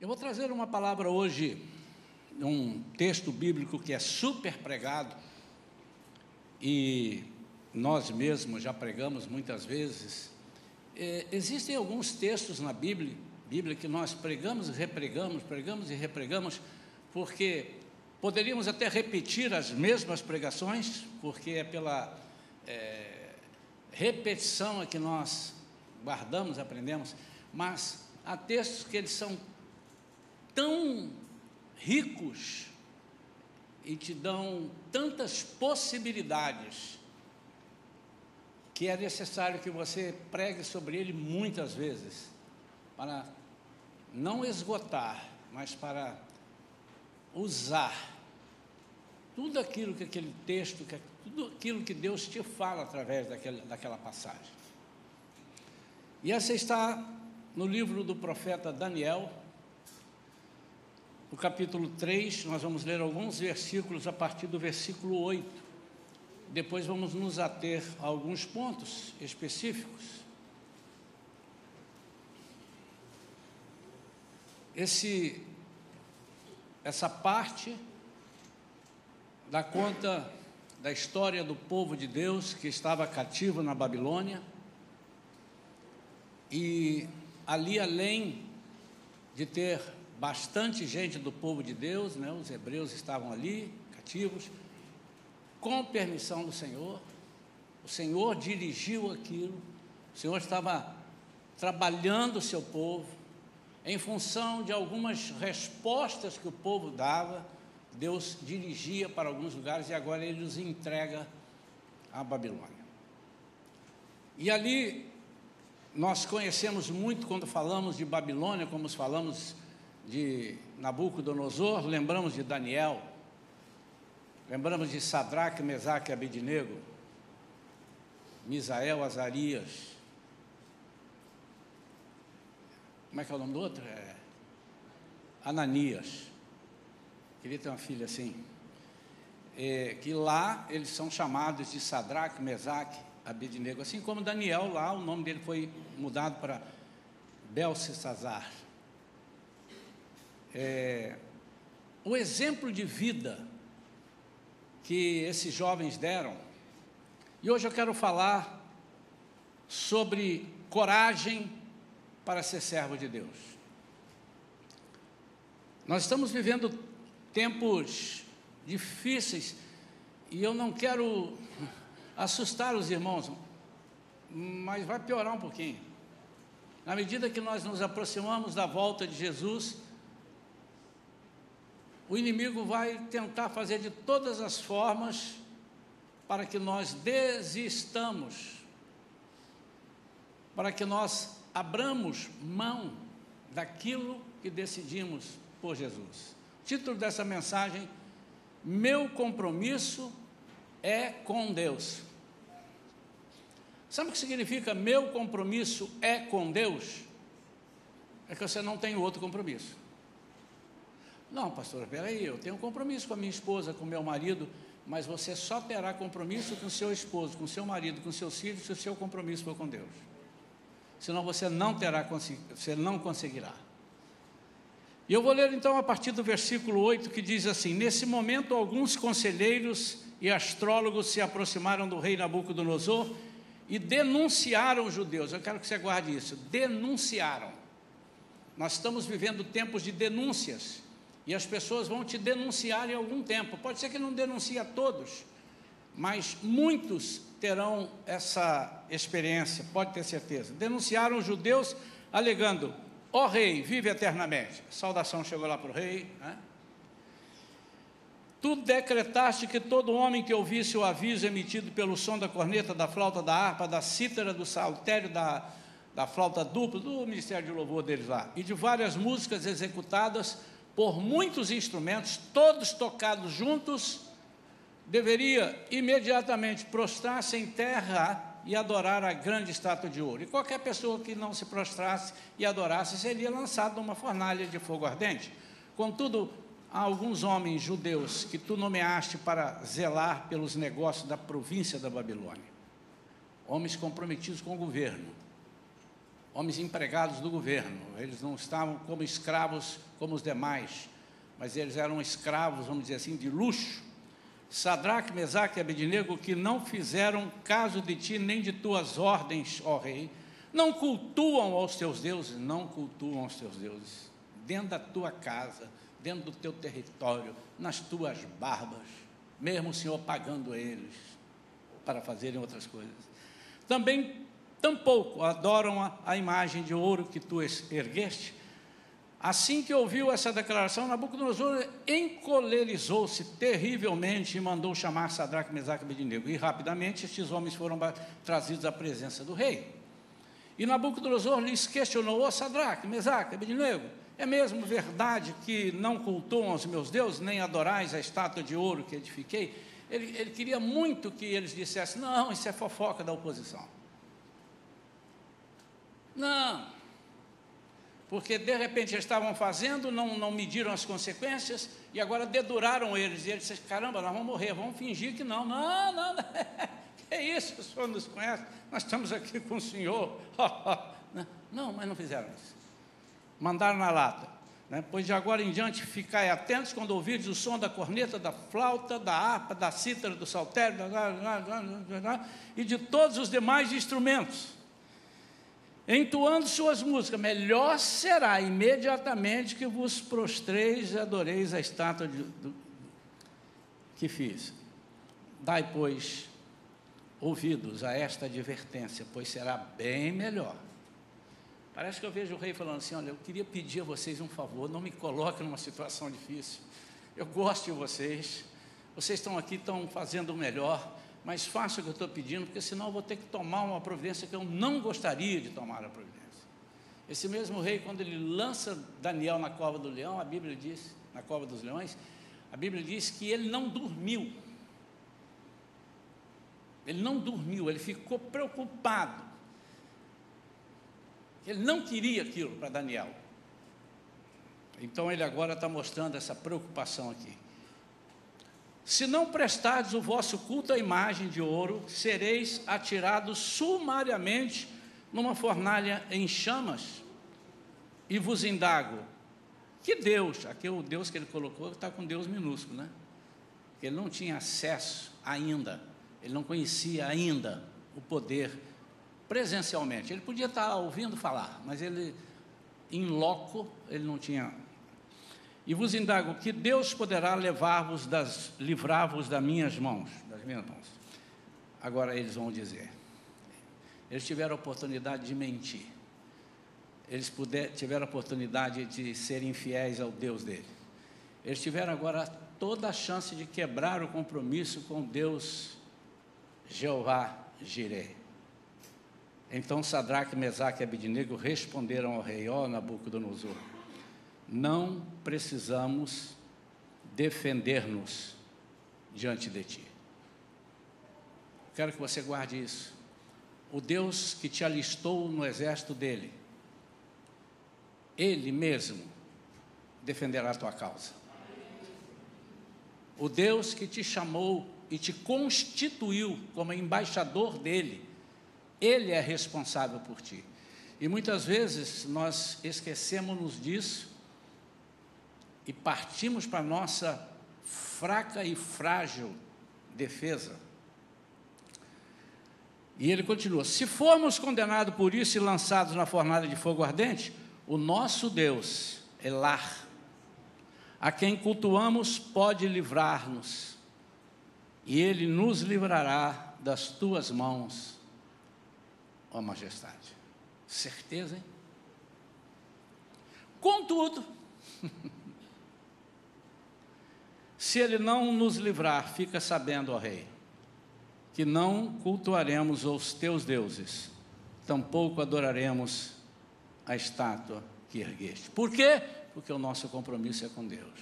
Eu vou trazer uma palavra hoje, um texto bíblico que é super pregado e nós mesmos já pregamos muitas vezes. É, existem alguns textos na Bíblia, Bíblia que nós pregamos e repregamos, pregamos e repregamos, porque poderíamos até repetir as mesmas pregações, porque é pela é, repetição é que nós guardamos, aprendemos, mas há textos que eles são tão ricos e te dão tantas possibilidades que é necessário que você pregue sobre ele muitas vezes, para não esgotar, mas para usar tudo aquilo que aquele texto, tudo aquilo que Deus te fala através daquela, daquela passagem. E essa está no livro do profeta Daniel, no capítulo 3, nós vamos ler alguns versículos a partir do versículo 8. Depois vamos nos ater a alguns pontos específicos. Esse, essa parte dá conta da história do povo de Deus que estava cativo na Babilônia. E ali, além de ter bastante gente do povo de Deus, né, os hebreus estavam ali, cativos, com permissão do Senhor. O Senhor dirigiu aquilo, o Senhor estava trabalhando o seu povo, em função de algumas respostas que o povo dava, Deus dirigia para alguns lugares e agora ele os entrega à Babilônia. E ali nós conhecemos muito quando falamos de Babilônia, como falamos de Nabucodonosor, lembramos de Daniel, lembramos de Sadraque, Mesaque e Abednego, Misael, Azarias. Como é que é o nome do outro? É Ananias. Queria ter uma filha assim. É, que lá eles são chamados de Sadraque, Mesaque, Abednego, assim como Daniel lá, o nome dele foi mudado para Belsazar é, o exemplo de vida que esses jovens deram. E hoje eu quero falar sobre coragem para ser servo de Deus. Nós estamos vivendo tempos difíceis e eu não quero assustar os irmãos, mas vai piorar um pouquinho. Na medida que nós nos aproximamos da volta de Jesus, o inimigo vai tentar fazer de todas as formas para que nós desistamos, para que nós abramos mão daquilo que decidimos por Jesus. título dessa mensagem: Meu compromisso é com Deus. Sabe o que significa meu compromisso é com Deus? É que você não tem outro compromisso. Não, pastor, peraí, eu tenho compromisso com a minha esposa, com meu marido, mas você só terá compromisso com seu esposo, com seu marido, com seus filhos, se o seu compromisso for com Deus. Senão você não terá, você não conseguirá. E eu vou ler então a partir do versículo 8 que diz assim: Nesse momento, alguns conselheiros e astrólogos se aproximaram do rei Nabucodonosor e denunciaram os judeus. Eu quero que você guarde isso: denunciaram. Nós estamos vivendo tempos de denúncias. E as pessoas vão te denunciar em algum tempo. Pode ser que não denuncie a todos, mas muitos terão essa experiência, pode ter certeza. Denunciaram os judeus alegando: ó oh, rei, vive eternamente. Saudação chegou lá para o rei. Né? Tu decretaste que todo homem que ouvisse o aviso emitido pelo som da corneta, da flauta, da harpa, da cítara, do saltério, da, da flauta dupla, do ministério de louvor deles lá, e de várias músicas executadas por muitos instrumentos, todos tocados juntos, deveria imediatamente prostrar-se em terra e adorar a grande estátua de ouro. E qualquer pessoa que não se prostrasse e adorasse seria lançado numa fornalha de fogo ardente. Contudo, há alguns homens judeus que tu nomeaste para zelar pelos negócios da província da Babilônia. Homens comprometidos com o governo. Homens empregados do governo. Eles não estavam como escravos como os demais, mas eles eram escravos, vamos dizer assim, de luxo. Sadraque, Mesaque e Abednego, que não fizeram caso de ti nem de tuas ordens, ó rei, não cultuam aos teus deuses, não cultuam aos teus deuses, dentro da tua casa, dentro do teu território, nas tuas barbas, mesmo o Senhor pagando eles para fazerem outras coisas. Também, tampouco adoram a, a imagem de ouro que tu ergueste, Assim que ouviu essa declaração, Nabucodonosor encolerizou-se terrivelmente e mandou chamar Sadraque, Mesaque e Abednego. E rapidamente estes homens foram trazidos à presença do rei. E Nabucodonosor lhes questionou, ô Sadraque, Mesaque, Abednego, é mesmo verdade que não cultuam os meus deuses, nem adorais a estátua de ouro que edifiquei? Ele, ele queria muito que eles dissessem, não, isso é fofoca da oposição. Não, porque de repente eles estavam fazendo, não, não mediram as consequências e agora deduraram eles. E eles disseram: caramba, nós vamos morrer, vamos fingir que não. Não, não, não. que é isso, o senhor nos conhece, nós estamos aqui com o senhor. não, mas não fizeram isso. Mandaram na lata. Né? Pois de agora em diante ficai atentos quando ouvirdes o som da corneta, da flauta, da harpa, da cítara, do saltério e de todos os demais instrumentos entoando suas músicas, melhor será imediatamente que vos prostreis e adoreis a estátua de, do, que fiz. Dai, pois, ouvidos a esta advertência, pois será bem melhor. Parece que eu vejo o rei falando assim: olha, eu queria pedir a vocês um favor, não me coloquem numa situação difícil. Eu gosto de vocês, vocês estão aqui, estão fazendo o melhor mas faça o que eu estou pedindo, porque senão eu vou ter que tomar uma providência que eu não gostaria de tomar a providência. Esse mesmo rei, quando ele lança Daniel na cova do leão, a Bíblia diz, na cova dos leões, a Bíblia diz que ele não dormiu. Ele não dormiu, ele ficou preocupado. Ele não queria aquilo para Daniel. Então ele agora está mostrando essa preocupação aqui. Se não prestardes o vosso culto à imagem de ouro, sereis atirados sumariamente numa fornalha em chamas. E vos indago: que Deus, aqui é o Deus que ele colocou está com Deus minúsculo, né? Ele não tinha acesso ainda, ele não conhecia ainda o poder presencialmente. Ele podia estar ouvindo falar, mas ele, em loco, ele não tinha e vos indago que Deus poderá levar-vos das livrar-vos das minhas mãos, das minhas mãos. Agora eles vão dizer. Eles tiveram a oportunidade de mentir. Eles puder, tiveram a oportunidade de serem infiéis ao Deus dele. Eles tiveram agora toda a chance de quebrar o compromisso com Deus Jeová Jireh. Então Sadraque, Mesaque e Abednego responderam ao rei, ó Nabucodonosor, não precisamos defender-nos diante de ti. Quero que você guarde isso. O Deus que te alistou no exército dele, ele mesmo defenderá a tua causa. O Deus que te chamou e te constituiu como embaixador dele, ele é responsável por ti. E muitas vezes nós esquecemos disso e partimos para a nossa fraca e frágil defesa. E ele continua: se formos condenados por isso e lançados na fornalha de fogo ardente, o nosso Deus, Elar, a quem cultuamos, pode livrar-nos, e ele nos livrará das tuas mãos, ó majestade. Certeza, hein? Contudo, Se ele não nos livrar, fica sabendo, ó Rei, que não cultuaremos os teus deuses, tampouco adoraremos a estátua que ergueste. Por quê? Porque o nosso compromisso é com Deus.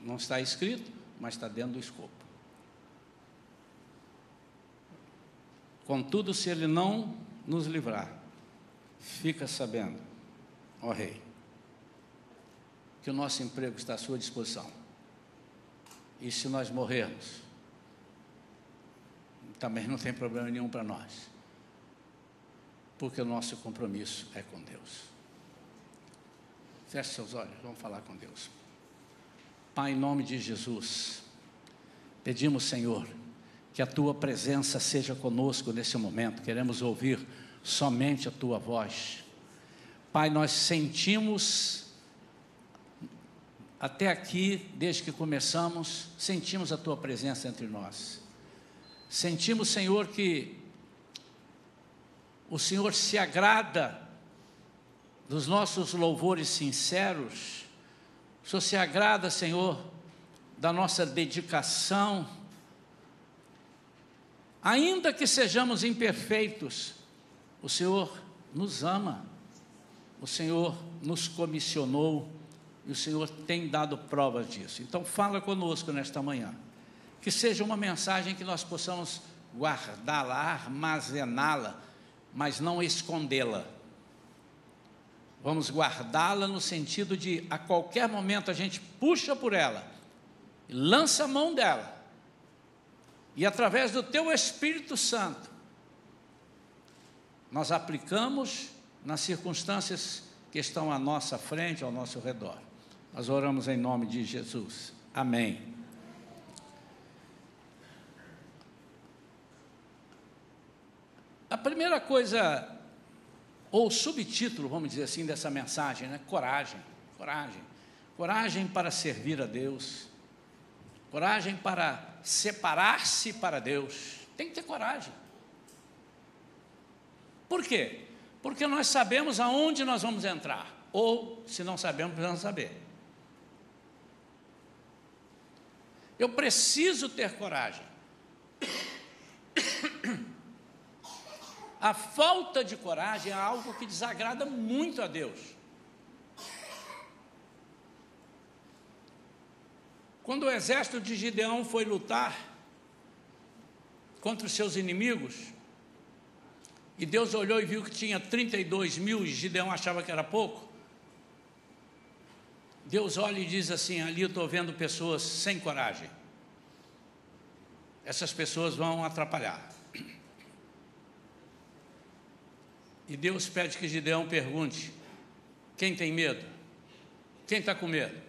Não está escrito, mas está dentro do escopo. Contudo, se ele não nos livrar, fica sabendo, ó Rei, que o nosso emprego está à sua disposição e se nós morrermos, também não tem problema nenhum para nós. porque o nosso compromisso é com Deus. Feche seus olhos, vamos falar com Deus. Pai, em nome de Jesus, pedimos, Senhor, que a tua presença seja conosco nesse momento, queremos ouvir somente a tua voz. Pai, nós sentimos até aqui, desde que começamos, sentimos a tua presença entre nós. Sentimos, Senhor, que o Senhor se agrada dos nossos louvores sinceros. O Senhor se agrada, Senhor, da nossa dedicação. Ainda que sejamos imperfeitos, o Senhor nos ama, o Senhor nos comissionou e o Senhor tem dado provas disso. Então, fala conosco nesta manhã. Que seja uma mensagem que nós possamos guardá-la, armazená-la, mas não escondê-la. Vamos guardá-la no sentido de, a qualquer momento, a gente puxa por ela, lança a mão dela, e através do Teu Espírito Santo, nós aplicamos nas circunstâncias que estão à nossa frente, ao nosso redor. Nós oramos em nome de Jesus. Amém. A primeira coisa, ou subtítulo, vamos dizer assim, dessa mensagem, né? Coragem. Coragem. Coragem para servir a Deus. Coragem para separar-se para Deus. Tem que ter coragem. Por quê? Porque nós sabemos aonde nós vamos entrar. Ou, se não sabemos, precisamos saber. Eu preciso ter coragem. A falta de coragem é algo que desagrada muito a Deus. Quando o exército de Gideão foi lutar contra os seus inimigos, e Deus olhou e viu que tinha 32 mil, e Gideão achava que era pouco, Deus olha e diz assim: ali eu estou vendo pessoas sem coragem. Essas pessoas vão atrapalhar. E Deus pede que Gideão pergunte: quem tem medo? Quem está com medo?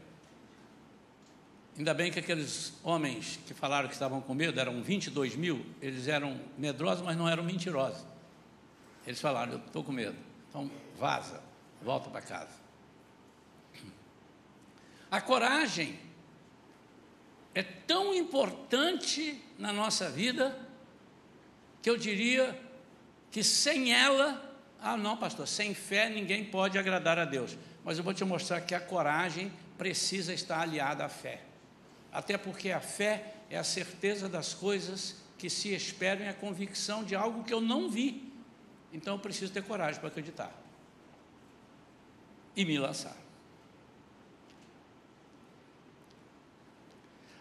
Ainda bem que aqueles homens que falaram que estavam com medo, eram 22 mil, eles eram medrosos, mas não eram mentirosos. Eles falaram: Eu estou com medo. Então, vaza, volta para casa. A coragem é tão importante na nossa vida que eu diria que sem ela, ah, não, pastor, sem fé ninguém pode agradar a Deus. Mas eu vou te mostrar que a coragem precisa estar aliada à fé. Até porque a fé é a certeza das coisas que se esperam e a convicção de algo que eu não vi. Então eu preciso ter coragem para acreditar e me lançar.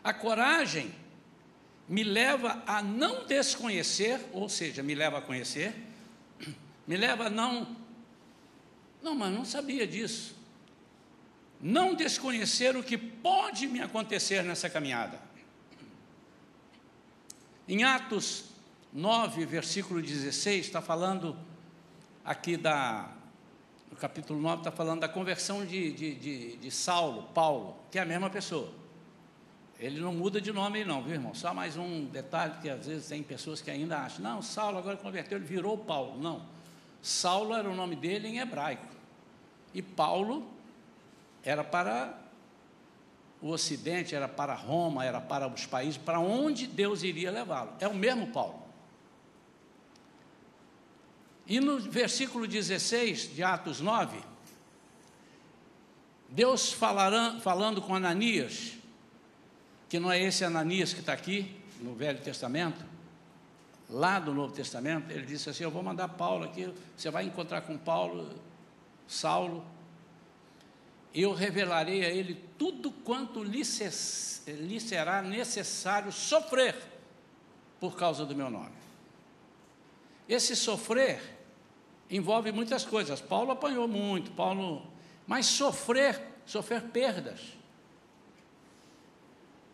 A coragem me leva a não desconhecer, ou seja, me leva a conhecer, me leva a não. Não, mas não sabia disso. Não desconhecer o que pode me acontecer nessa caminhada. Em Atos 9, versículo 16, está falando aqui da. No capítulo 9, está falando da conversão de, de, de, de Saulo, Paulo, que é a mesma pessoa. Ele não muda de nome, não, viu, irmão? Só mais um detalhe, que às vezes tem pessoas que ainda acham, não, Saulo agora converteu, ele virou Paulo. Não. Saulo era o nome dele em hebraico. E Paulo era para o Ocidente, era para Roma, era para os países, para onde Deus iria levá-lo. É o mesmo Paulo. E no versículo 16 de Atos 9, Deus falará, falando com Ananias, que não é esse Ananias que está aqui no Velho Testamento, lá do Novo Testamento, ele disse assim: Eu vou mandar Paulo aqui, você vai encontrar com Paulo, Saulo, eu revelarei a ele tudo quanto lhe, lhe será necessário sofrer por causa do meu nome. Esse sofrer envolve muitas coisas. Paulo apanhou muito, Paulo, mas sofrer, sofrer perdas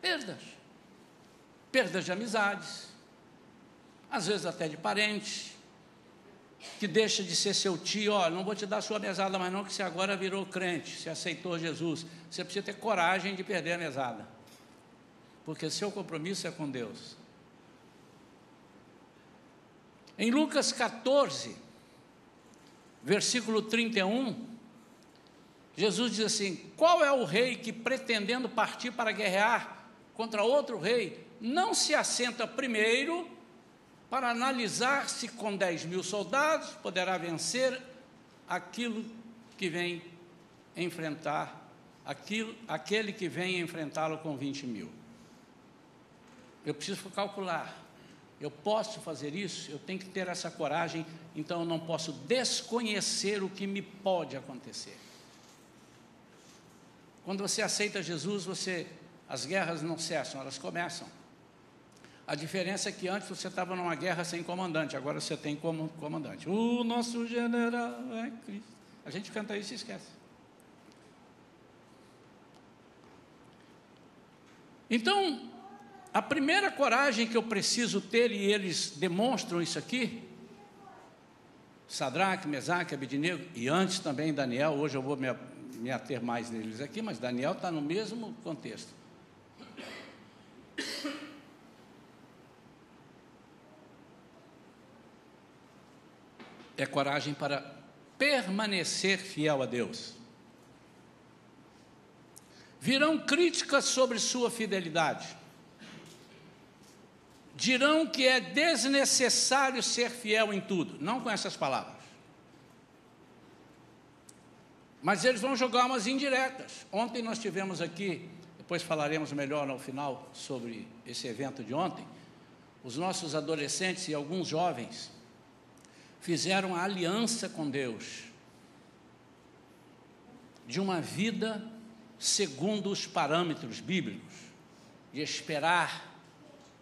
Perdas. Perdas de amizades, às vezes até de parentes, que deixa de ser seu tio, ó, não vou te dar sua mesada mais não, que você agora virou crente, você aceitou Jesus. Você precisa ter coragem de perder a mesada. Porque seu compromisso é com Deus. Em Lucas 14, versículo 31, Jesus diz assim: Qual é o rei que, pretendendo partir para guerrear contra outro rei, não se assenta primeiro para analisar se com 10 mil soldados poderá vencer aquilo que vem enfrentar, aquilo, aquele que vem enfrentá-lo com 20 mil. Eu preciso calcular. Eu posso fazer isso, eu tenho que ter essa coragem, então eu não posso desconhecer o que me pode acontecer. Quando você aceita Jesus, você as guerras não cessam, elas começam. A diferença é que antes você estava numa guerra sem comandante, agora você tem como comandante. O nosso general é Cristo. A gente canta isso e esquece. Então, a primeira coragem que eu preciso ter, e eles demonstram isso aqui, Sadraque, Mesaque, Abednego, e antes também Daniel, hoje eu vou me, me ater mais neles aqui, mas Daniel está no mesmo contexto. É coragem para permanecer fiel a Deus. Virão críticas sobre sua fidelidade. Dirão que é desnecessário ser fiel em tudo, não com essas palavras. Mas eles vão jogar umas indiretas. Ontem nós tivemos aqui, depois falaremos melhor no final sobre esse evento de ontem, os nossos adolescentes e alguns jovens fizeram a aliança com Deus de uma vida segundo os parâmetros bíblicos, de esperar,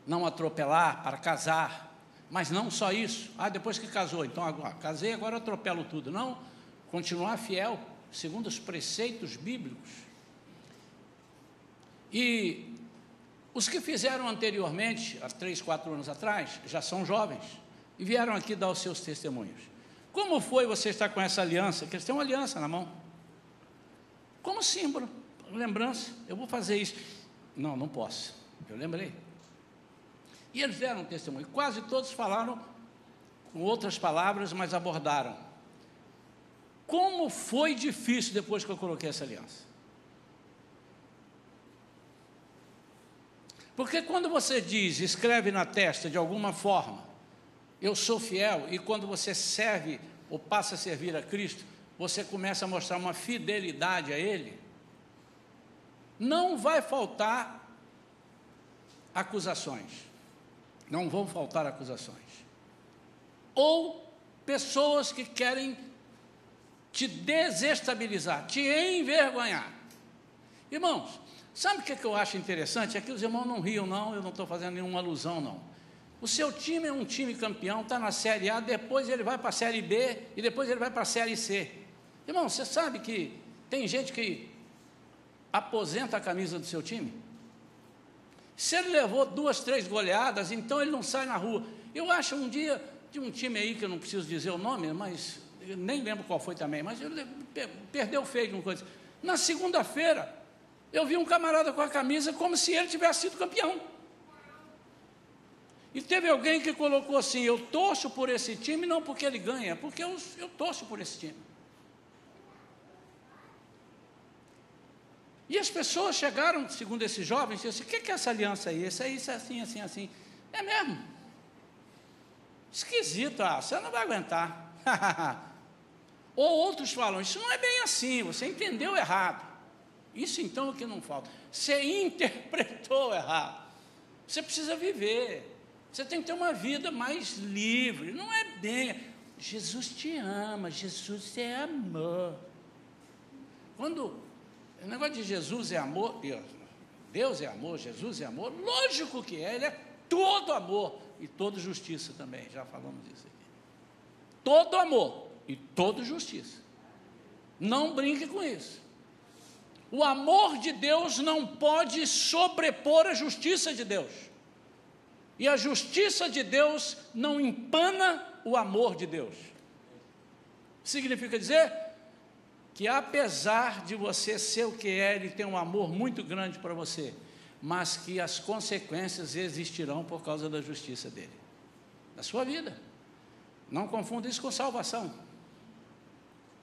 não atropelar para casar, mas não só isso. Ah, depois que casou, então agora casei, agora atropelo tudo. Não, continuar fiel segundo os preceitos bíblicos. E os que fizeram anteriormente, há três, quatro anos atrás, já são jovens e vieram aqui dar os seus testemunhos. Como foi você estar com essa aliança? Que eles têm uma aliança na mão. Como símbolo, lembrança, eu vou fazer isso. Não, não posso. Eu lembrei. E eles deram um testemunho. Quase todos falaram com outras palavras, mas abordaram. Como foi difícil depois que eu coloquei essa aliança? Porque quando você diz, escreve na testa de alguma forma, eu sou fiel, e quando você serve ou passa a servir a Cristo, você começa a mostrar uma fidelidade a Ele, não vai faltar acusações. Não vão faltar acusações. Ou pessoas que querem te desestabilizar, te envergonhar. Irmãos, sabe o que, é eu acho interessante? É que os irmãos não riam, não, eu não estou fazendo nenhuma alusão, não. O seu time é um time campeão, está na Série A, depois ele vai para a Série B e depois ele vai para a Série C. Irmão, você sabe que tem gente que aposenta a camisa do seu time? Se ele levou duas, três goleadas, então ele não sai na rua. Eu acho um dia de um time aí que eu não preciso dizer o nome, mas nem lembro qual foi também, mas ele perdeu feio uma coisa. Na segunda-feira, eu vi um camarada com a camisa como se ele tivesse sido campeão. E teve alguém que colocou assim: eu torço por esse time, não porque ele ganha, porque eu, eu torço por esse time. E as pessoas chegaram, segundo esses jovens, e disseram: o que é essa aliança aí? Esse aí, isso é assim, assim, assim. É mesmo? Esquisito, ah, você não vai aguentar. Ou outros falam: isso não é bem assim, você entendeu errado. Isso então é o que não falta. Você interpretou errado. Você precisa viver. Você tem que ter uma vida mais livre. Não é bem. Jesus te ama, Jesus é amor. Quando o negócio de Jesus é amor, Deus é amor, Jesus é amor, lógico que é, Ele é todo amor e toda justiça também, já falamos disso aqui. Todo amor e toda justiça. Não brinque com isso. O amor de Deus não pode sobrepor a justiça de Deus. E a justiça de Deus não empana o amor de Deus. Significa dizer que apesar de você ser o que é, ele tem um amor muito grande para você, mas que as consequências existirão por causa da justiça dele, da sua vida. Não confunda isso com salvação.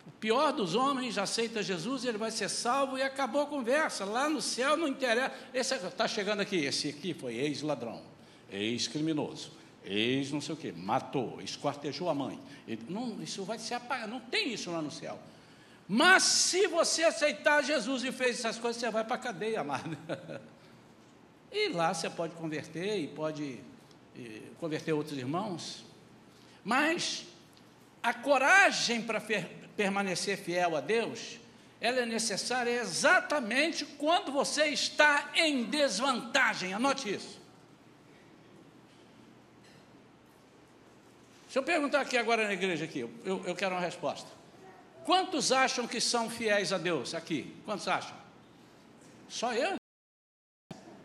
O pior dos homens aceita Jesus, ele vai ser salvo e acabou a conversa. Lá no céu não interessa. Esse está chegando aqui, esse aqui foi ex-ladrão, ex-criminoso, ex não sei o quê, matou, esquartejou a mãe. Não, isso vai se apagar, não tem isso lá no céu. Mas se você aceitar Jesus e fez essas coisas, você vai para a cadeia, amado. E lá você pode converter e pode e, converter outros irmãos. Mas a coragem para permanecer fiel a Deus, ela é necessária exatamente quando você está em desvantagem. Anote isso. Se eu perguntar aqui agora na igreja aqui, eu, eu quero uma resposta. Quantos acham que são fiéis a Deus aqui? Quantos acham? Só eu?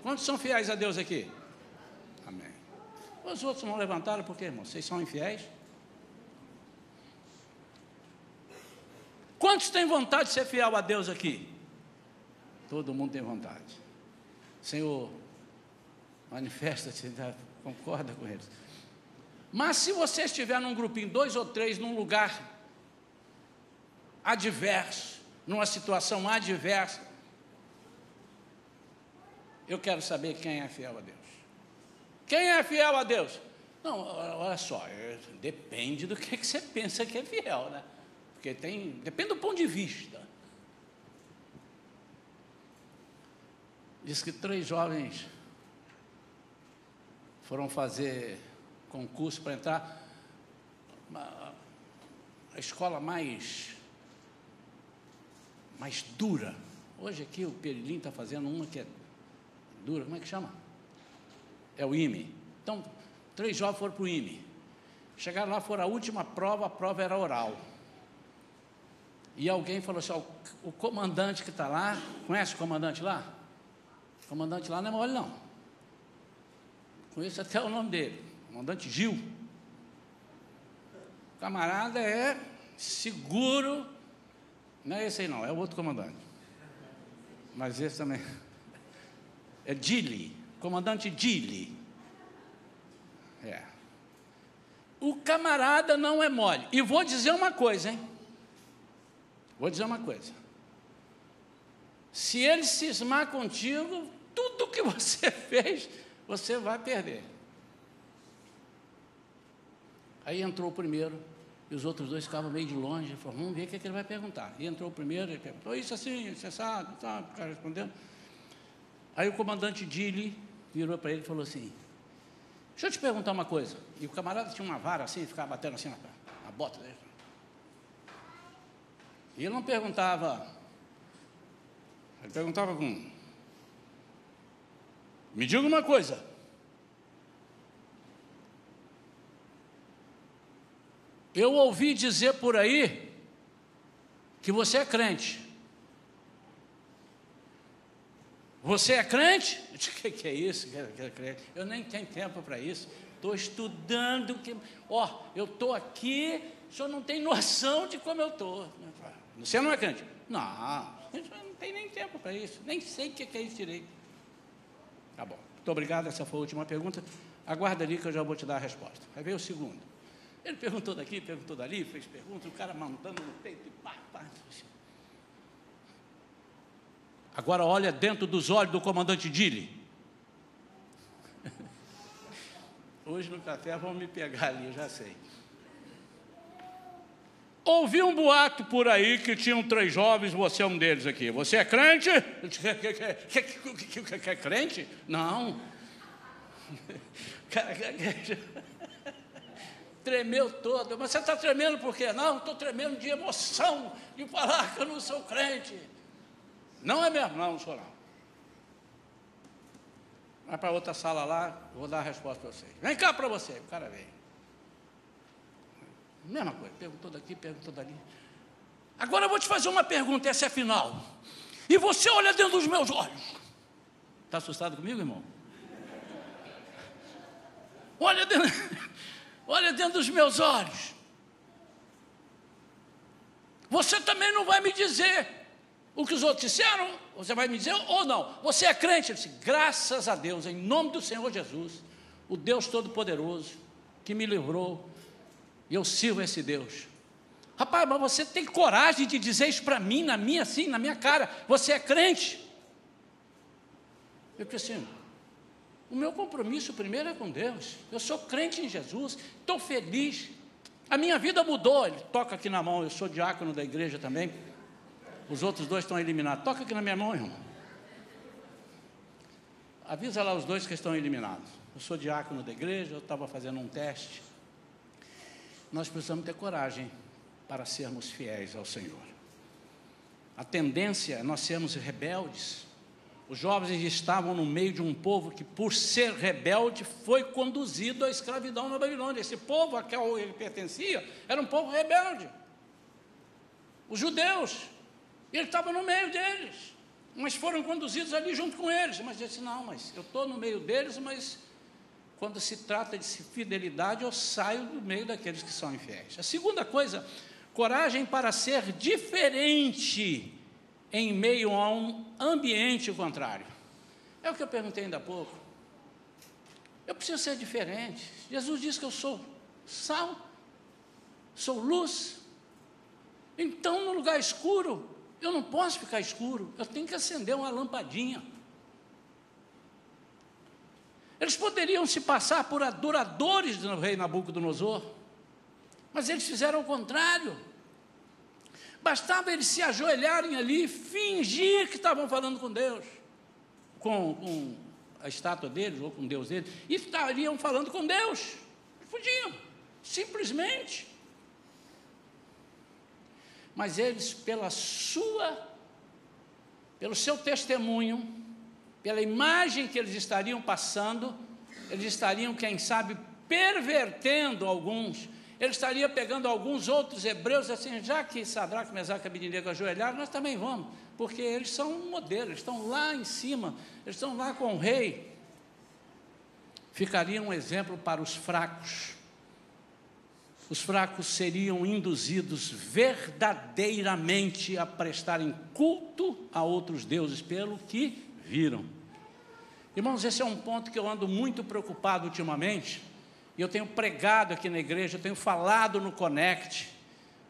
Quantos são fiéis a Deus aqui? Amém. Os outros não levantaram porque, irmão, vocês são infiéis? Quantos têm vontade de ser fiel a Deus aqui? Todo mundo tem vontade. Senhor, manifesta-te, concorda com eles. Mas se você estiver num grupinho, dois ou três, num lugar adverso, numa situação adversa, eu quero saber quem é fiel a Deus. Quem é fiel a Deus? Não, olha só, é, depende do que, que você pensa que é fiel, né? Porque tem, depende do ponto de vista. Diz que três jovens foram fazer concurso para entrar a escola mais mais dura. Hoje aqui o Perilim está fazendo uma que é dura, como é que chama? É o IME. Então, três jovens foram para o IME. Chegaram lá, foram a última prova, a prova era oral. E alguém falou assim: o comandante que está lá, conhece o comandante lá? O comandante lá não é mole, não. Conheço até o nome dele, comandante Gil. O camarada é seguro, não é esse aí não, é o outro comandante. Mas esse também é Dili, comandante Dili. É. O camarada não é mole. E vou dizer uma coisa, hein? Vou dizer uma coisa. Se ele cismar contigo, tudo que você fez, você vai perder. Aí entrou o primeiro, e os outros dois ficavam meio de longe, falaram, vamos ver o que, é que ele vai perguntar. E entrou o primeiro, ele perguntou, isso assim, você sabe, sabe, o cara respondendo. Aí o comandante Dili virou para ele e falou assim: Deixa eu te perguntar uma coisa. E o camarada tinha uma vara assim, ficava batendo assim na, na bota dele. E ele não perguntava, ele perguntava com. Me diga uma coisa. Eu ouvi dizer por aí que você é crente. Você é crente? O que, que é isso? Eu nem tenho tempo para isso. Estou estudando. Que... Ó, eu estou aqui, o senhor não tem noção de como eu estou. Você não é crente? Não, não tem nem tempo para isso. Nem sei o que é isso direito. Tá bom. Muito obrigado. Essa foi a última pergunta. Aguarda ali que eu já vou te dar a resposta. Vai ver o segundo. Ele perguntou daqui, perguntou dali, fez pergunta, o cara mandando no peito e pá, pá. Agora olha dentro dos olhos do comandante Dili. Hoje no café vão me pegar ali, eu já sei. Ouvi um boato por aí que tinham três jovens, você é um deles aqui. Você é crente? É crente? Não. Tremeu todo. Mas você está tremendo por quê? Não, estou tremendo de emoção de falar que eu não sou crente. Não é mesmo? Não, não sou não. Vai para outra sala lá, vou dar a resposta para vocês. Vem cá para você. O cara vem. Mesma coisa, perguntou daqui, perguntou dali. Agora eu vou te fazer uma pergunta, essa é a final. E você olha dentro dos meus olhos. Está assustado comigo, irmão? Olha dentro, olha dentro dos meus olhos. Você também não vai me dizer o que os outros disseram, você vai me dizer ou não? Você é crente? Disse, graças a Deus, em nome do Senhor Jesus, o Deus Todo-Poderoso, que me livrou, e eu sirvo esse Deus. Rapaz, mas você tem coragem de dizer isso para mim, na minha, assim, na minha cara, você é crente? Eu disse assim, o meu compromisso primeiro é com Deus. Eu sou crente em Jesus, estou feliz. A minha vida mudou. Ele toca aqui na mão, eu sou diácono da igreja também. Os outros dois estão eliminados. Toca aqui na minha mão, irmão. Avisa lá os dois que estão eliminados. Eu sou diácono da igreja, eu estava fazendo um teste. Nós precisamos ter coragem para sermos fiéis ao Senhor. A tendência é nós sermos rebeldes. Os jovens estavam no meio de um povo que, por ser rebelde, foi conduzido à escravidão na Babilônia. Esse povo a qual ele pertencia era um povo rebelde. Os judeus, ele estava no meio deles, mas foram conduzidos ali junto com eles. Mas disse: Não, mas eu estou no meio deles, mas quando se trata de fidelidade, eu saio do meio daqueles que são infiéis. A segunda coisa, coragem para ser diferente em meio a um ambiente contrário. É o que eu perguntei ainda há pouco. Eu preciso ser diferente. Jesus disse que eu sou sal, sou luz. Então, no lugar escuro, eu não posso ficar escuro, eu tenho que acender uma lampadinha. Eles poderiam se passar por adoradores do rei Nabucodonosor, mas eles fizeram o contrário. Bastava eles se ajoelharem ali fingir que estavam falando com Deus, com, com a estátua deles ou com Deus deles, e estariam falando com Deus. Podiam, simplesmente mas eles, pela sua, pelo seu testemunho, pela imagem que eles estariam passando, eles estariam, quem sabe, pervertendo alguns, ele estaria pegando alguns outros hebreus, assim, já que Sadraque, Mesaque e Abednego ajoelharam, nós também vamos, porque eles são um modelo, eles estão lá em cima, eles estão lá com o rei. Ficaria um exemplo para os fracos, os fracos seriam induzidos verdadeiramente a prestarem culto a outros deuses pelo que viram. Irmãos, esse é um ponto que eu ando muito preocupado ultimamente, e eu tenho pregado aqui na igreja, eu tenho falado no Connect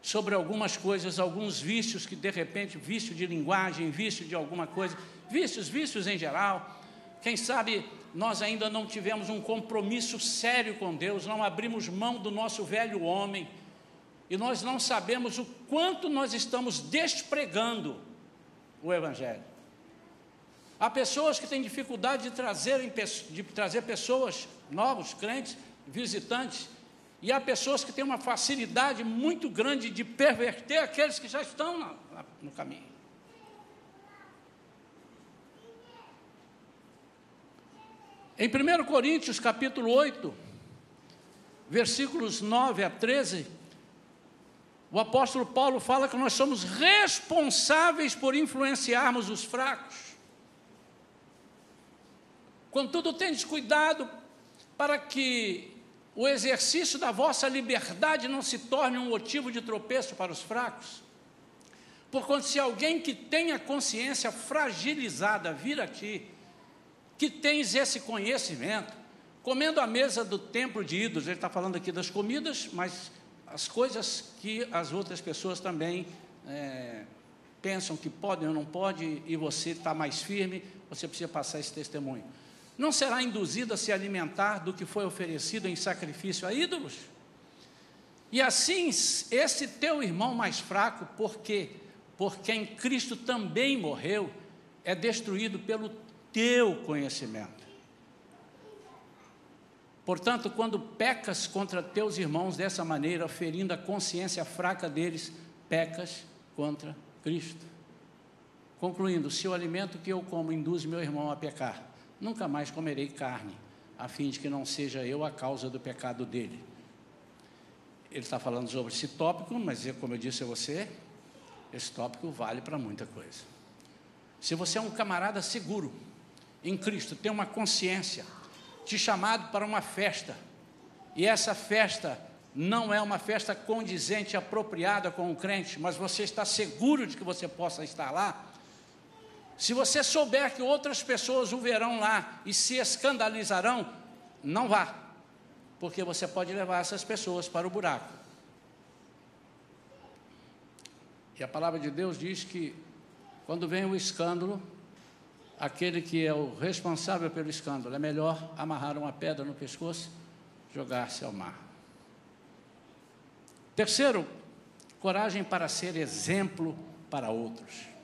sobre algumas coisas, alguns vícios que de repente, vício de linguagem, vício de alguma coisa, vícios, vícios em geral. Quem sabe nós ainda não tivemos um compromisso sério com Deus, não abrimos mão do nosso velho homem, e nós não sabemos o quanto nós estamos despregando o Evangelho. Há pessoas que têm dificuldade de, trazerem, de trazer pessoas novos, crentes, visitantes, e há pessoas que têm uma facilidade muito grande de perverter aqueles que já estão na, na, no caminho. Em 1 Coríntios capítulo 8, versículos 9 a 13, o apóstolo Paulo fala que nós somos responsáveis por influenciarmos os fracos. Contudo, tendes cuidado para que o exercício da vossa liberdade não se torne um motivo de tropeço para os fracos. Porquanto, se alguém que tem a consciência fragilizada vir aqui que tens esse conhecimento, comendo à mesa do templo de ídolos, ele está falando aqui das comidas, mas as coisas que as outras pessoas também é, pensam que podem ou não podem, e você está mais firme, você precisa passar esse testemunho. Não será induzido a se alimentar do que foi oferecido em sacrifício a ídolos? E assim, esse teu irmão mais fraco? Porque em Cristo também morreu, é destruído pelo teu conhecimento. Portanto, quando pecas contra teus irmãos dessa maneira, ferindo a consciência fraca deles, pecas contra Cristo. Concluindo, se o alimento que eu como induz meu irmão a pecar, nunca mais comerei carne, a fim de que não seja eu a causa do pecado dele. Ele está falando sobre esse tópico, mas como eu disse a você, esse tópico vale para muita coisa. Se você é um camarada seguro, em Cristo, tem uma consciência, te chamado para uma festa, e essa festa não é uma festa condizente, apropriada com o crente, mas você está seguro de que você possa estar lá, se você souber que outras pessoas o verão lá e se escandalizarão, não vá, porque você pode levar essas pessoas para o buraco. E a palavra de Deus diz que quando vem o escândalo, aquele que é o responsável pelo escândalo, é melhor amarrar uma pedra no pescoço, jogar-se ao mar. Terceiro, coragem para ser exemplo para outros.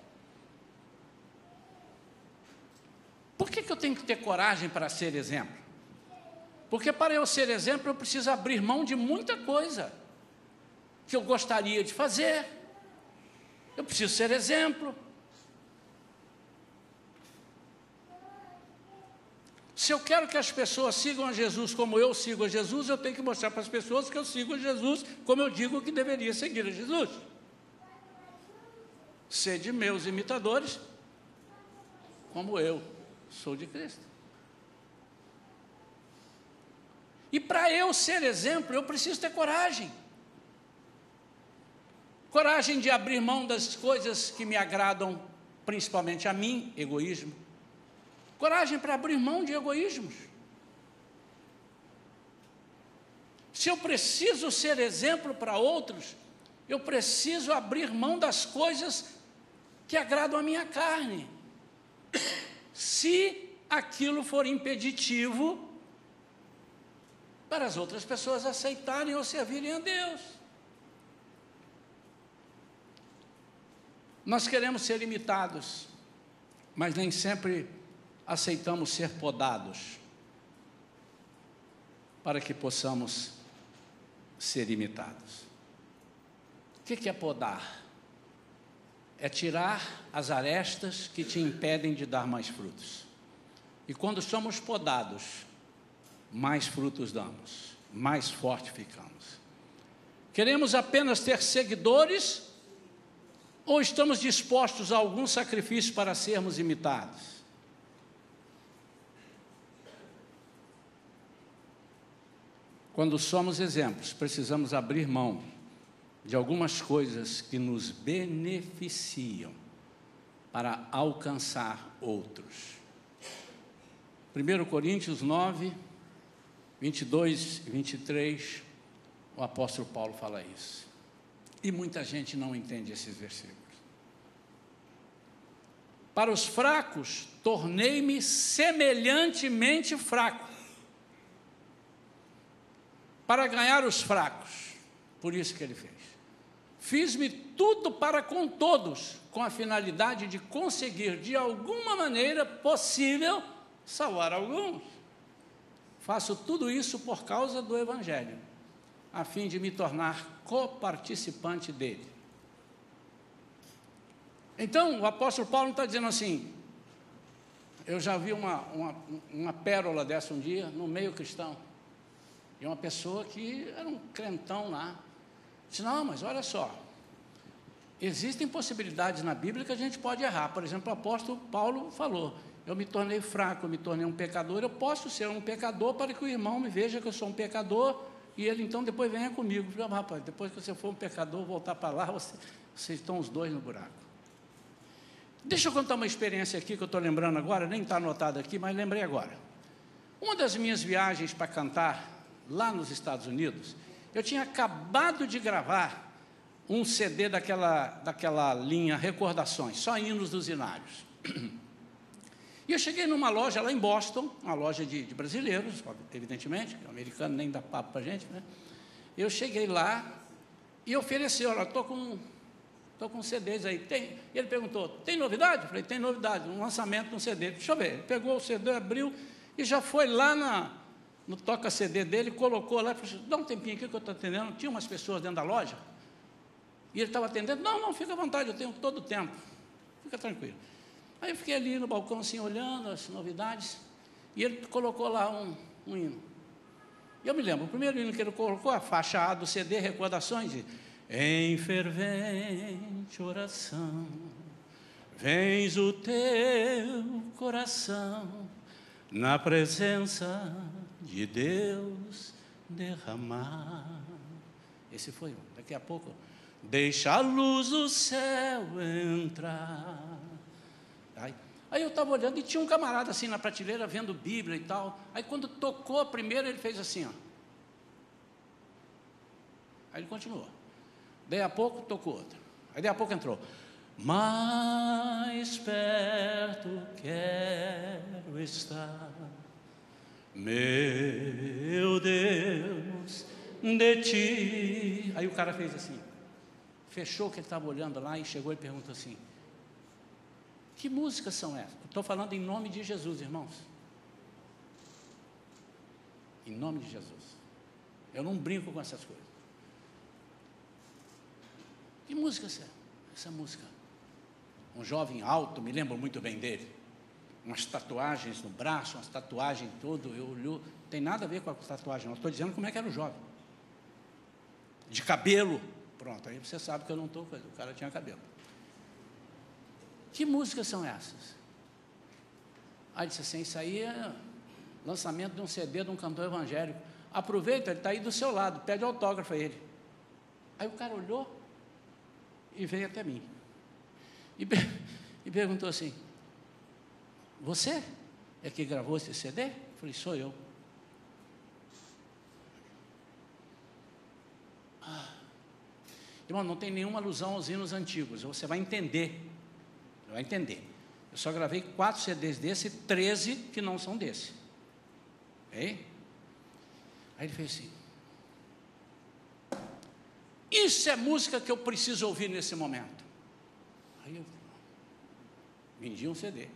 Por que, que eu tenho que ter coragem para ser exemplo? Porque para eu ser exemplo, eu preciso abrir mão de muita coisa que eu gostaria de fazer. Eu preciso ser exemplo. Se eu quero que as pessoas sigam a Jesus como eu sigo a Jesus, eu tenho que mostrar para as pessoas que eu sigo a Jesus como eu digo que deveria seguir a Jesus. Sede meus imitadores, como eu sou de Cristo. E para eu ser exemplo, eu preciso ter coragem. Coragem de abrir mão das coisas que me agradam, principalmente a mim, egoísmo. Coragem para abrir mão de egoísmos. Se eu preciso ser exemplo para outros, eu preciso abrir mão das coisas que agradam a minha carne. Se aquilo for impeditivo para as outras pessoas aceitarem ou servirem a Deus. Nós queremos ser imitados, mas nem sempre aceitamos ser podados para que possamos ser imitados. O que é podar? É tirar as arestas que te impedem de dar mais frutos. E quando somos podados, mais frutos damos, mais forte ficamos. Queremos apenas ter seguidores ou estamos dispostos a algum sacrifício para sermos imitados? Quando somos exemplos, precisamos abrir mão de algumas coisas que nos beneficiam para alcançar outros. 1 Coríntios 9, 22 e 23, o apóstolo Paulo fala isso. E muita gente não entende esses versículos. Para os fracos, tornei-me semelhantemente fraco. Para ganhar os fracos. Por isso que ele fez. Fiz-me tudo para com todos, com a finalidade de conseguir, de alguma maneira possível, salvar alguns. Faço tudo isso por causa do Evangelho, a fim de me tornar coparticipante dele. Então, o apóstolo Paulo está dizendo assim: eu já vi uma, uma, uma pérola dessa um dia no meio cristão, de uma pessoa que era um crentão lá. Disse: não, mas olha só, existem possibilidades na Bíblia que a gente pode errar. Por exemplo, o apóstolo Paulo falou: eu me tornei fraco, eu me tornei um pecador, eu posso ser um pecador para que o irmão me veja que eu sou um pecador e ele então depois venha comigo. Falei, rapaz, depois que você for um pecador, voltar para lá, você, vocês estão os dois no buraco. Deixa eu contar uma experiência aqui que eu estou lembrando agora, nem está anotado aqui, mas lembrei agora. Uma das minhas viagens para cantar lá nos Estados Unidos, eu tinha acabado de gravar um CD daquela, daquela linha Recordações, só hinos dos inários. E eu cheguei numa loja lá em Boston, uma loja de, de brasileiros, evidentemente, o americano nem dá papo para gente, né? Eu cheguei lá e ofereci, olha, estou com, tô com CDs aí. Tem, ele perguntou, tem novidade? Eu falei, tem novidade, um lançamento de um CD. Deixa eu ver. Ele pegou o CD, abriu e já foi lá na, no toca-CD dele, colocou lá falou assim, dá um tempinho aqui que eu estou atendendo. Tinha umas pessoas dentro da loja e ele estava atendendo. Não, não, fica à vontade, eu tenho todo o tempo. Fica tranquilo. Aí eu fiquei ali no balcão assim, olhando as novidades, e ele colocou lá um, um hino. E eu me lembro, o primeiro hino que ele colocou, a faixa A do CD Recordações, de Em fervente oração, vens o teu coração, na presença de Deus derramar. Esse foi um. Daqui a pouco, deixa a luz do céu entrar. Aí, aí eu estava olhando e tinha um camarada assim na prateleira vendo Bíblia e tal. Aí quando tocou a primeira, ele fez assim, ó. Aí ele continuou. Daí a pouco tocou outra. Aí daí a pouco entrou. Mais perto quero estar, meu Deus, de ti. Aí o cara fez assim, fechou que ele estava olhando lá e chegou e perguntou assim: Que músicas são essas? Estou falando em nome de Jesus, irmãos. Em nome de Jesus. Eu não brinco com essas coisas. Que música é essa? Essa música. Um jovem alto, me lembro muito bem dele. Umas tatuagens no braço, umas tatuagens tudo. Eu olho, tem nada a ver com a tatuagem, não estou dizendo como é que era o jovem. De cabelo. Pronto, aí você sabe que eu não estou. O cara tinha cabelo. Que músicas são essas? Aí disse assim: Isso aí é lançamento de um CD de um cantor evangélico. Aproveita, ele está aí do seu lado, pede autógrafo a ele. Aí o cara olhou, e veio até mim. E, e perguntou assim: Você é que gravou esse CD? Eu falei: Sou eu. Ah. Irmão, não tem nenhuma alusão aos hinos antigos, você vai entender. Vai entender. Eu só gravei quatro CDs desse, 13 que não são desse. Ok? Aí ele fez assim: isso é música que eu preciso ouvir nesse momento. Aí eu vendi um CD.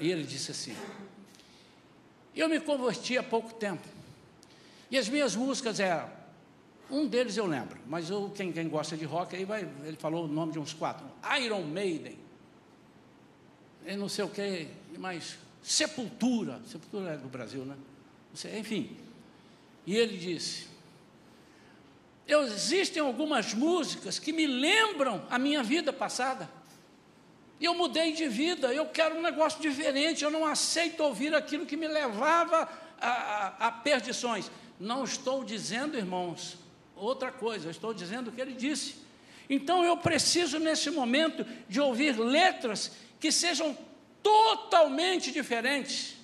E ele disse assim: Eu me converti há pouco tempo. E as minhas músicas eram. Um deles eu lembro, mas eu, quem, quem gosta de rock aí vai. Ele falou o nome de uns quatro: Iron Maiden. E não sei o que, mas Sepultura. Sepultura é do Brasil, né? Sei, enfim. E ele disse: existem algumas músicas que me lembram a minha vida passada. E eu mudei de vida, eu quero um negócio diferente, eu não aceito ouvir aquilo que me levava a, a, a perdições. Não estou dizendo, irmãos, outra coisa, estou dizendo o que ele disse. Então eu preciso, nesse momento, de ouvir letras que sejam totalmente diferentes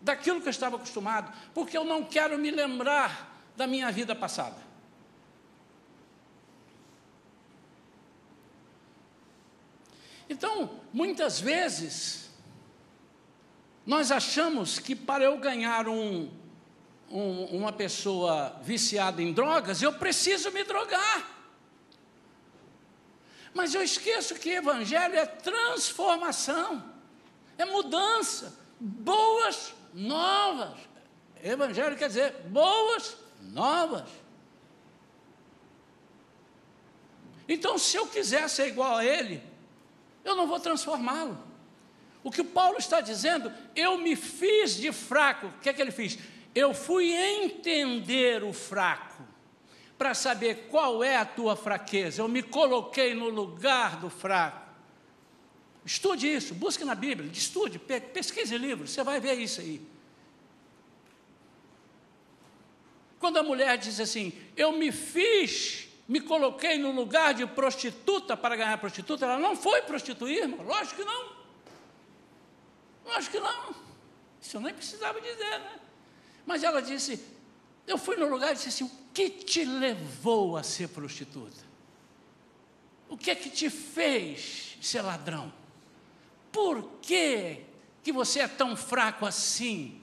daquilo que eu estava acostumado, porque eu não quero me lembrar da minha vida passada. Então, muitas vezes, nós achamos que para eu ganhar um, um, uma pessoa viciada em drogas, eu preciso me drogar. Mas eu esqueço que evangelho é transformação, é mudança, boas novas. Evangelho quer dizer boas novas. Então, se eu quiser ser igual a ele, eu não vou transformá-lo. O que o Paulo está dizendo, eu me fiz de fraco. O que é que ele fez? Eu fui entender o fraco, para saber qual é a tua fraqueza. Eu me coloquei no lugar do fraco. Estude isso, busque na Bíblia, estude, pesquise livros, você vai ver isso aí. Quando a mulher diz assim, eu me fiz me coloquei no lugar de prostituta para ganhar prostituta, ela não foi prostituir, irmão. Lógico que não. Lógico que não. Isso eu nem precisava dizer, né? Mas ela disse, eu fui no lugar e disse assim, o que te levou a ser prostituta? O que é que te fez ser ladrão? Por que, que você é tão fraco assim?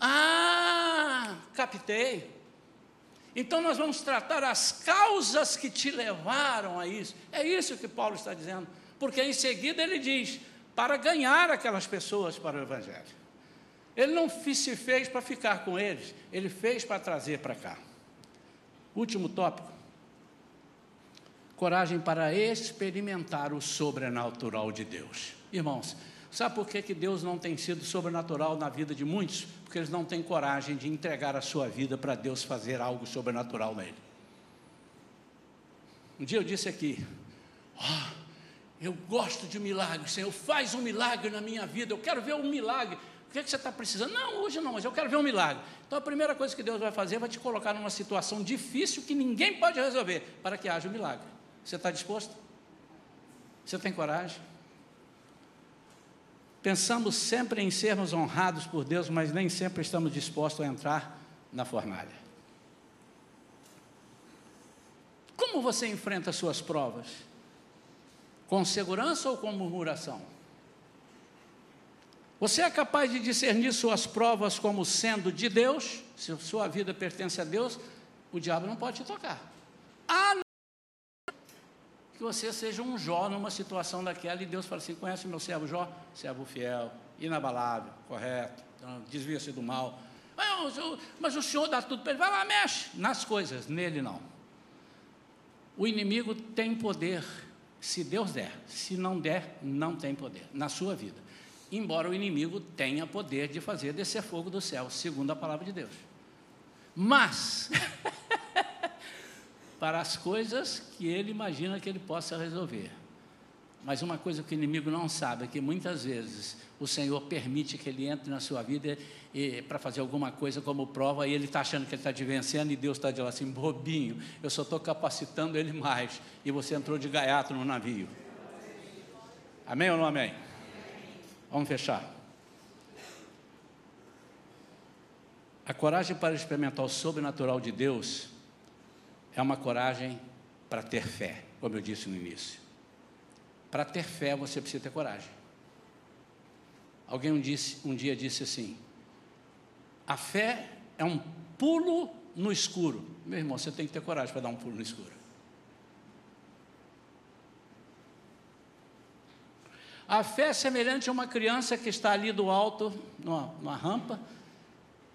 Ah, captei. Então nós vamos tratar as causas que te levaram a isso. É isso que Paulo está dizendo. Porque em seguida ele diz: para ganhar aquelas pessoas para o Evangelho. Ele não se fez para ficar com eles, ele fez para trazer para cá. Último tópico. Coragem para experimentar o sobrenatural de Deus. Irmãos, Sabe por que, que Deus não tem sido sobrenatural na vida de muitos? Porque eles não têm coragem de entregar a sua vida para Deus fazer algo sobrenatural nele. Um dia eu disse aqui: oh, eu gosto de milagres, Senhor, faz um milagre na minha vida, eu quero ver um milagre. que, que você está precisando? Não, hoje não, mas eu quero ver um milagre. Então a primeira coisa que Deus vai fazer é vai te colocar numa situação difícil que ninguém pode resolver para que haja um milagre. Você está disposto? Você tem coragem? Pensamos sempre em sermos honrados por Deus, mas nem sempre estamos dispostos a entrar na fornalha. Como você enfrenta as suas provas? Com segurança ou com murmuração? Você é capaz de discernir suas provas como sendo de Deus? Se sua vida pertence a Deus, o diabo não pode te tocar. A não que você seja um Jó numa situação daquela e Deus fala assim: conhece meu servo Jó? Servo fiel, inabalável, correto, então, desvia-se do mal. Mas o Senhor dá tudo para ele, vai lá, mexe nas coisas, nele não. O inimigo tem poder, se Deus der, se não der, não tem poder na sua vida. Embora o inimigo tenha poder de fazer descer fogo do céu, segundo a palavra de Deus. Mas, para as coisas que ele imagina que ele possa resolver. Mas uma coisa que o inimigo não sabe é que muitas vezes o Senhor permite que ele entre na sua vida para fazer alguma coisa como prova e ele está achando que ele está te vencendo e Deus está dizendo assim, bobinho, eu só estou capacitando ele mais e você entrou de gaiato no navio. Amém ou não amém? Vamos fechar. A coragem para experimentar o sobrenatural de Deus é uma coragem para ter fé, como eu disse no início. Para ter fé, você precisa ter coragem. Alguém um, disse, um dia disse assim: a fé é um pulo no escuro. Meu irmão, você tem que ter coragem para dar um pulo no escuro. A fé é semelhante a uma criança que está ali do alto, numa, numa rampa,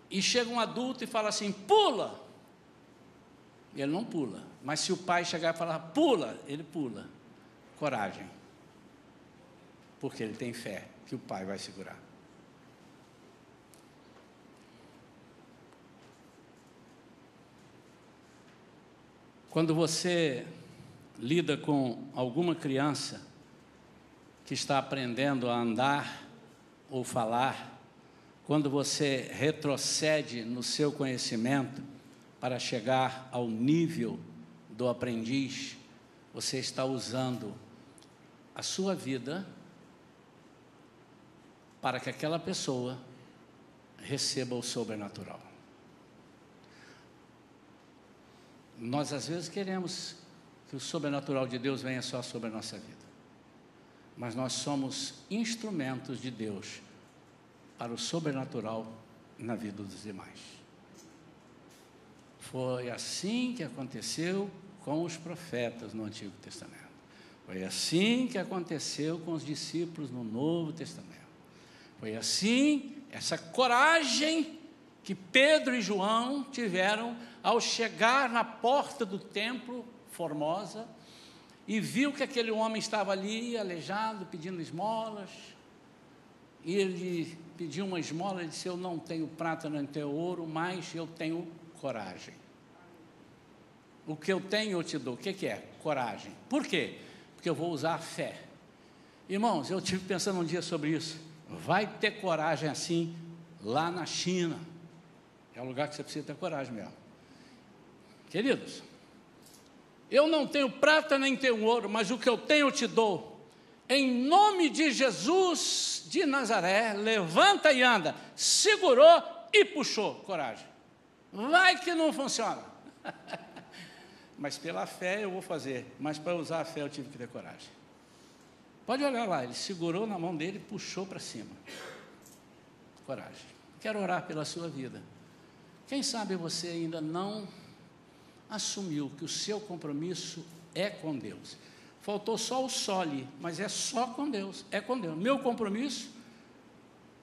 e chega um adulto e fala assim: pula. Ele não pula. Mas se o pai chegar e falar, pula, ele pula. Coragem. Porque ele tem fé que o pai vai segurar. Quando você lida com alguma criança que está aprendendo a andar ou falar, quando você retrocede no seu conhecimento para chegar ao nível do aprendiz, você está usando a sua vida para que aquela pessoa receba o sobrenatural. Nós às vezes queremos que o sobrenatural de Deus venha só sobre a nossa vida, mas nós somos instrumentos de Deus para o sobrenatural na vida dos demais. Foi assim que aconteceu com os profetas no Antigo Testamento. Foi assim que aconteceu com os discípulos no Novo Testamento. Foi assim, essa coragem que Pedro e João tiveram ao chegar na porta do templo Formosa e viu que aquele homem estava ali aleijado, pedindo esmolas. E ele pediu uma esmola e disse: Eu não tenho prata, não tenho ouro, mas eu tenho coragem. O que eu tenho eu te dou. O que, que é? Coragem. Por quê? Porque eu vou usar a fé. Irmãos, eu tive pensando um dia sobre isso. Vai ter coragem assim lá na China. É um lugar que você precisa ter coragem mesmo. Queridos, eu não tenho prata nem tenho ouro, mas o que eu tenho eu te dou. Em nome de Jesus de Nazaré, levanta e anda. Segurou e puxou. Coragem. Vai que não funciona. mas pela fé eu vou fazer. Mas para usar a fé eu tive que ter coragem. Pode olhar lá, ele segurou na mão dele e puxou para cima. Coragem. Quero orar pela sua vida. Quem sabe você ainda não assumiu que o seu compromisso é com Deus. Faltou só o sole, mas é só com Deus, é com Deus. Meu compromisso,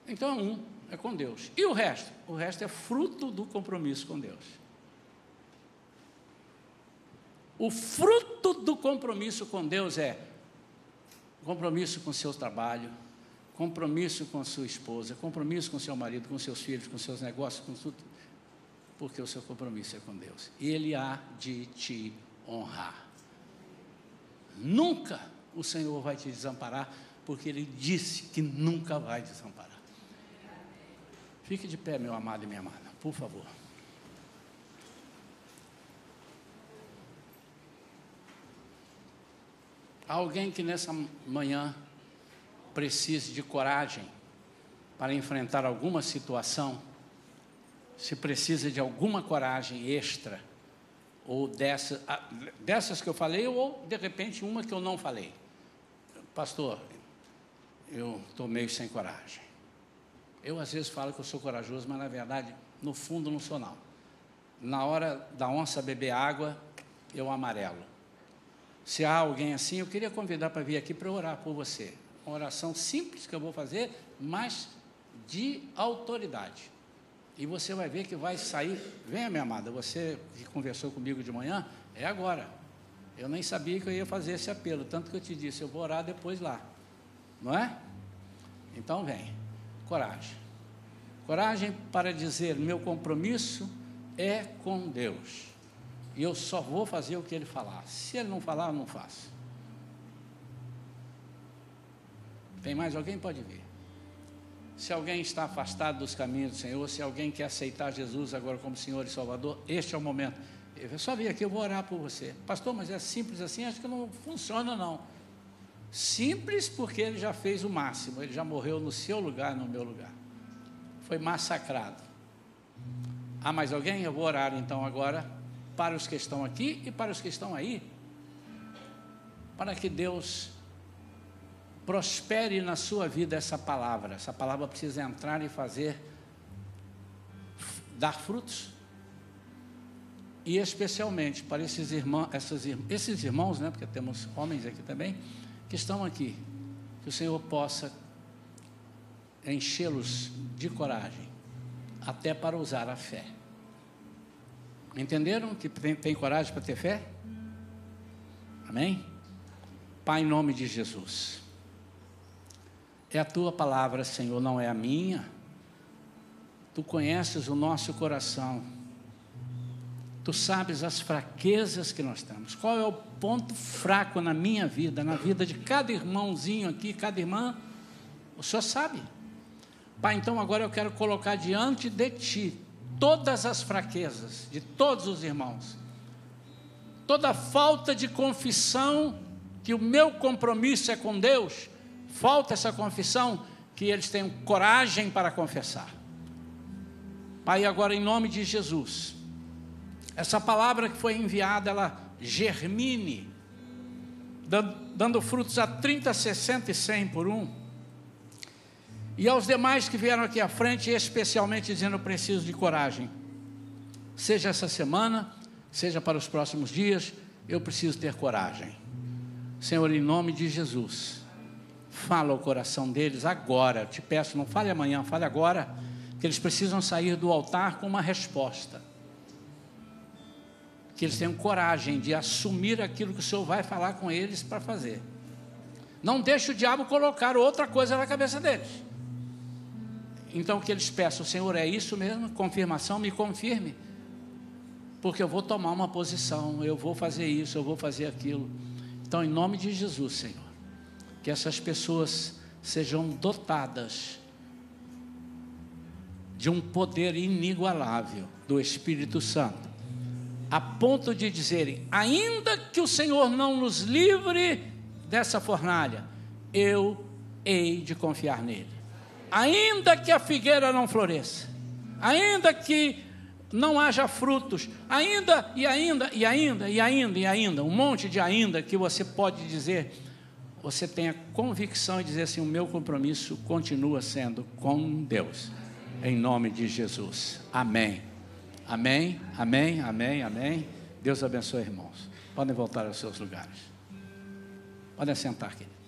então é um, é com Deus. E o resto? O resto é fruto do compromisso com Deus. O fruto do compromisso com Deus é compromisso com o seu trabalho, compromisso com sua esposa, compromisso com seu marido, com seus filhos, com seus negócios, com tudo, porque o seu compromisso é com Deus. Ele há de te honrar. Nunca o Senhor vai te desamparar, porque Ele disse que nunca vai desamparar. Fique de pé, meu amado e minha amada, por favor. Alguém que nessa manhã precise de coragem para enfrentar alguma situação, se precisa de alguma coragem extra, ou dessa, dessas que eu falei, ou de repente uma que eu não falei. Pastor, eu estou meio sem coragem. Eu às vezes falo que eu sou corajoso, mas na verdade, no fundo, não sou não. Na hora da onça beber água, eu amarelo. Se há alguém assim, eu queria convidar para vir aqui para orar por você. Uma oração simples que eu vou fazer, mas de autoridade. E você vai ver que vai sair. Venha, minha amada, você que conversou comigo de manhã, é agora. Eu nem sabia que eu ia fazer esse apelo, tanto que eu te disse, eu vou orar depois lá. Não é? Então vem. Coragem. Coragem para dizer: meu compromisso é com Deus e eu só vou fazer o que ele falar. Se ele não falar, eu não faço. Tem mais alguém? Pode vir. Se alguém está afastado dos caminhos do Senhor, se alguém quer aceitar Jesus agora como Senhor e Salvador, este é o momento. Eu só vim aqui, eu vou orar por você. Pastor, mas é simples assim? Acho que não funciona, não. Simples porque ele já fez o máximo, ele já morreu no seu lugar, no meu lugar. Foi massacrado. Há mais alguém? Eu vou orar então agora para os que estão aqui e para os que estão aí, para que Deus prospere na sua vida essa palavra. Essa palavra precisa entrar e fazer dar frutos. E especialmente para esses irmãos, essas, esses irmãos, né, porque temos homens aqui também, que estão aqui, que o Senhor possa enchê-los de coragem, até para usar a fé. Entenderam que tem, tem coragem para ter fé? Amém? Pai, em nome de Jesus. É a tua palavra, Senhor, não é a minha. Tu conheces o nosso coração. Tu sabes as fraquezas que nós temos. Qual é o ponto fraco na minha vida, na vida de cada irmãozinho aqui, cada irmã? O Senhor sabe. Pai, então agora eu quero colocar diante de Ti todas as fraquezas de todos os irmãos, toda falta de confissão, que o meu compromisso é com Deus, falta essa confissão, que eles tenham coragem para confessar. Pai, agora em nome de Jesus, essa palavra que foi enviada, ela germine, dando, dando frutos a 30, 60 e 100 por um e aos demais que vieram aqui à frente, especialmente dizendo: preciso de coragem. Seja essa semana, seja para os próximos dias, eu preciso ter coragem. Senhor, em nome de Jesus, fala o coração deles agora. Eu te peço, não fale amanhã, fale agora, que eles precisam sair do altar com uma resposta. Que eles tenham coragem de assumir aquilo que o Senhor vai falar com eles para fazer. Não deixe o diabo colocar outra coisa na cabeça deles. Então o que eles peçam, Senhor, é isso mesmo? Confirmação, me confirme. Porque eu vou tomar uma posição, eu vou fazer isso, eu vou fazer aquilo. Então, em nome de Jesus, Senhor, que essas pessoas sejam dotadas de um poder inigualável do Espírito Santo, a ponto de dizerem: ainda que o Senhor não nos livre dessa fornalha, eu hei de confiar nele ainda que a figueira não floresça, ainda que não haja frutos, ainda e ainda e ainda e ainda e ainda, um monte de ainda que você pode dizer, você tenha convicção e dizer assim: o meu compromisso continua sendo com Deus, em nome de Jesus. Amém. Amém, amém, amém, amém. Deus abençoe, irmãos. Podem voltar aos seus lugares. Podem sentar, querido.